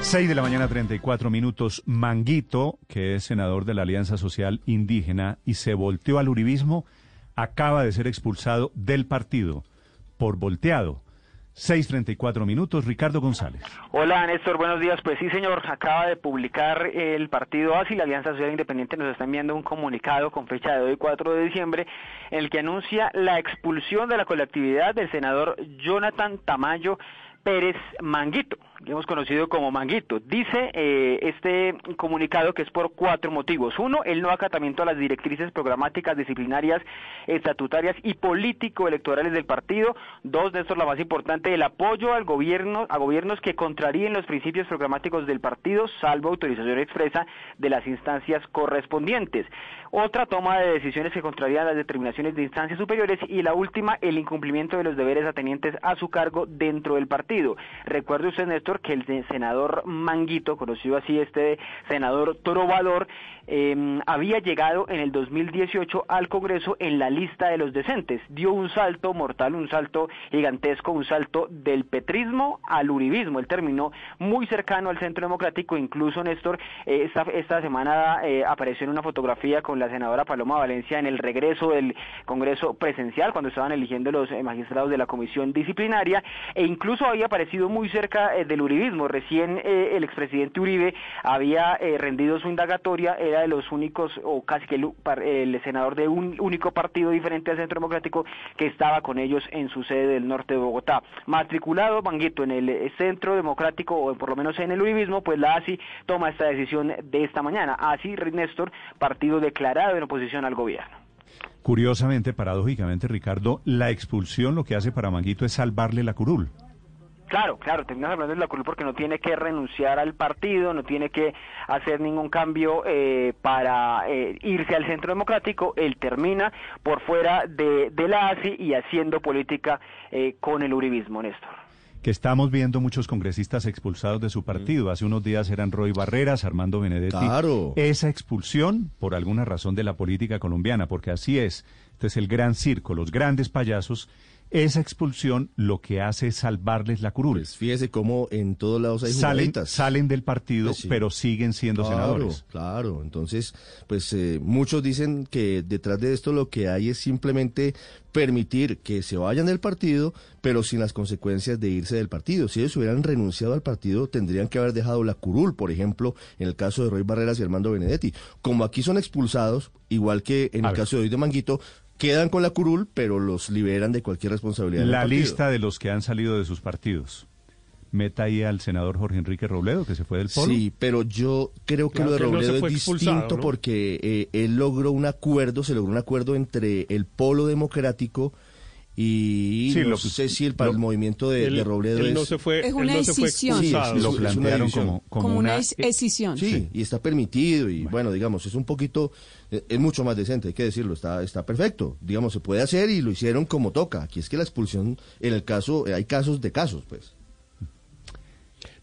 6 de la mañana, 34 minutos. Manguito, que es senador de la Alianza Social Indígena y se volteó al uribismo, acaba de ser expulsado del partido por volteado. 6.34 minutos, Ricardo González. Hola, Néstor, buenos días. Pues sí, señor, acaba de publicar el partido ASI, la Alianza Social Independiente, nos está enviando un comunicado con fecha de hoy, 4 de diciembre, en el que anuncia la expulsión de la colectividad del senador Jonathan Tamayo Pérez Manguito, hemos conocido como Manguito. Dice eh, este comunicado que es por cuatro motivos. Uno, el no acatamiento a las directrices programáticas, disciplinarias, estatutarias y político-electorales del partido. Dos, de estos la más importante, el apoyo al gobierno, a gobiernos que contraríen los principios programáticos del partido, salvo autorización expresa de las instancias correspondientes. Otra, toma de decisiones que contrarían las determinaciones de instancias superiores. Y la última, el incumplimiento de los deberes atenientes a su cargo dentro del partido. Recuerde usted, Néstor, que el senador Manguito, conocido así este senador trovador, eh, había llegado en el 2018 al Congreso en la lista de los decentes. Dio un salto mortal, un salto gigantesco, un salto del petrismo al uribismo. Él terminó muy cercano al Centro Democrático, incluso Néstor, eh, esta, esta semana eh, apareció en una fotografía con la senadora Paloma Valencia en el regreso del Congreso presencial, cuando estaban eligiendo los eh, magistrados de la Comisión Disciplinaria, e incluso había aparecido muy cerca eh, del uribismo. Recién eh, el expresidente Uribe había eh, rendido su indagatoria, era de los únicos, o casi que el, el, senador de un único partido diferente al Centro Democrático que estaba con ellos en su sede del norte de Bogotá. Matriculado Manguito en el Centro Democrático, o por lo menos en el uribismo, pues la ASI toma esta decisión de esta mañana. ASI, Néstor, partido declarado en oposición al gobierno. Curiosamente, paradójicamente, Ricardo, la expulsión lo que hace para Manguito es salvarle la curul. Claro, claro, termina hablando de la curul porque no tiene que renunciar al partido, no tiene que hacer ningún cambio eh, para eh, irse al centro democrático, él termina por fuera de, de la ASI y haciendo política eh, con el uribismo, Néstor que estamos viendo muchos congresistas expulsados de su partido. Hace unos días eran Roy Barreras, Armando Benedetti. Claro. Esa expulsión, por alguna razón de la política colombiana, porque así es. Este es el gran circo, los grandes payasos esa expulsión lo que hace es salvarles la curul. Pues fíjese cómo en todos lados hay salen, salen del partido, pues sí. pero siguen siendo claro, senadores. Claro, entonces, pues eh, muchos dicen que detrás de esto lo que hay es simplemente permitir que se vayan del partido, pero sin las consecuencias de irse del partido. Si ellos hubieran renunciado al partido, tendrían que haber dejado la curul, por ejemplo, en el caso de Roy Barreras y Armando Benedetti. Como aquí son expulsados, igual que en A el ver. caso de hoy de Manguito, quedan con la curul, pero los liberan de cualquier responsabilidad. La lista de los que han salido de sus partidos. Meta ahí al senador Jorge Enrique Robledo, que se fue del polo. Sí, pero yo creo que Claro lo de no Robledo es distinto ¿no? porque eh, él logró un acuerdo, se logró un acuerdo entre el polo democrático y Sí, no lo- sé si el, para lo- el movimiento de, Él, de Robledo él es... no se fue, Es una no. Sí, Lo plantearon como, como, como una una... es- escisión. Sí, y está permitido y bueno, digamos, es un poquito, eh, es mucho más decente, hay que decirlo, está, está perfecto. Digamos, se puede hacer y lo hicieron como toca. Aquí es que la expulsión, en el caso, eh, hay casos de casos, pues.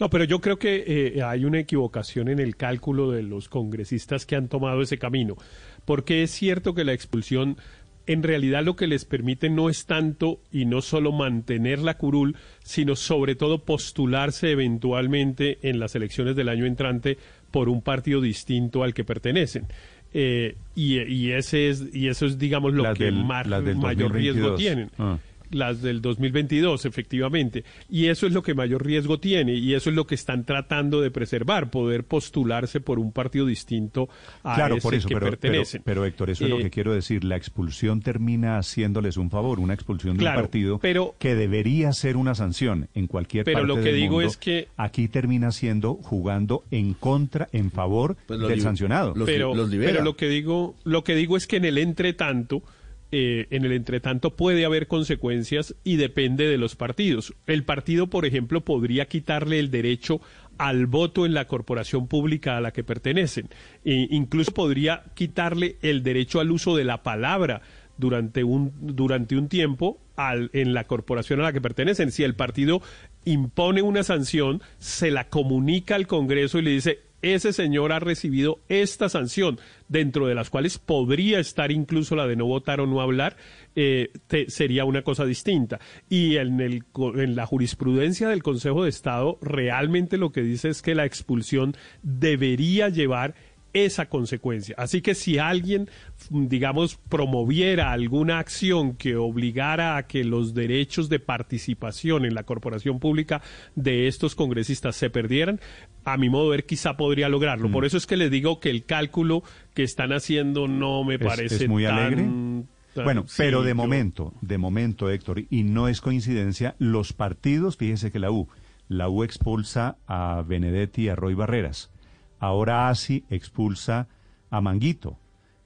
No, pero yo creo que eh, hay una equivocación en el cálculo de los congresistas que han tomado ese camino, porque es cierto que la expulsión en realidad lo que les permite no es tanto y no solo mantener la curul, sino sobre todo postularse eventualmente en las elecciones del año entrante por un partido distinto al que pertenecen. Eh, y, y ese es y eso es digamos lo Las que del- mar- del mayor riesgo 2022. tienen Ah. Las del 2022, efectivamente. Y eso es lo que mayor riesgo tiene y eso es lo que están tratando de preservar, poder postularse por un partido distinto a Claro, ese por eso, que pero, pero, pertenecen. pero, Héctor, eso es lo Eh, que quiero decir. La expulsión termina haciéndoles un favor, una expulsión de Claro, un partido pero- que debería ser una sanción en cualquier Pero parte lo que del digo mundo. es que- aquí termina siendo jugando en contra, en favor Pues del sancionado. los- pero, libera. pero lo que digo, lo que digo es que en el entretanto eh, en el entretanto puede haber consecuencias y depende de los partidos. El partido, por ejemplo, podría quitarle el derecho al voto en la corporación pública a la que pertenecen. E incluso podría quitarle el derecho al uso de la palabra durante un, durante un tiempo al, en la corporación a la que pertenecen. Si el partido impone una sanción, se la comunica al Congreso y le dice, ese señor ha recibido esta sanción, dentro de las cuales podría estar incluso la de no votar o no hablar, eh, sería una cosa distinta. Y en, el, en la jurisprudencia del Consejo de Estado, realmente lo que dice es que la expulsión debería llevar esa consecuencia. Así que si alguien, digamos, promoviera alguna acción que obligara a que los derechos de participación en la corporación pública de estos congresistas se perdieran, a mi modo de ver quizá podría lograrlo. Mm. Por eso es que les digo que el cálculo que están haciendo no me parece muy alegre. bueno, pero de momento, de momento, Héctor, y no es coincidencia, los partidos, fíjense que la U, la U expulsa a Benedetti y a Roy Barreras Ahora ASI expulsa a Manguito.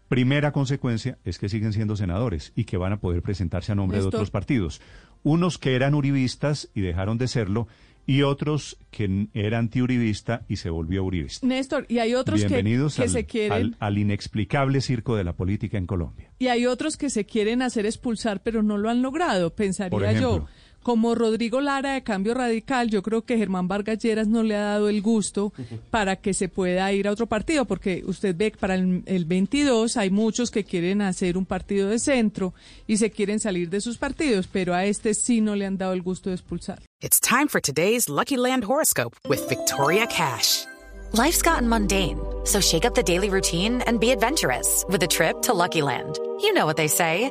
Primera consecuencia es que siguen siendo senadores y que van a poder presentarse a nombre de otros partidos. Unos que eran uribistas y dejaron de serlo y otros que eran antiuribista y se volvió uribista. Néstor, y hay otros que, se quieren... Al, inexplicable circo de la política en Colombia. Y hay otros que se quieren hacer expulsar, pero no lo han logrado, pensaría yo como Rodrigo Lara de Cambio Radical, yo creo que Germán Vargas Lleras no le ha dado el gusto para que se pueda ir a otro partido, porque usted ve que para el, el 22 hay muchos que quieren hacer un partido de centro y se quieren salir de sus partidos, pero a este sí no le han dado el gusto de expulsar. It's time for today's Lucky Land horoscope with Victoria Cash. Life's gotten mundane, so shake up the daily routine and be adventurous with a trip to Lucky Land. You know what they say.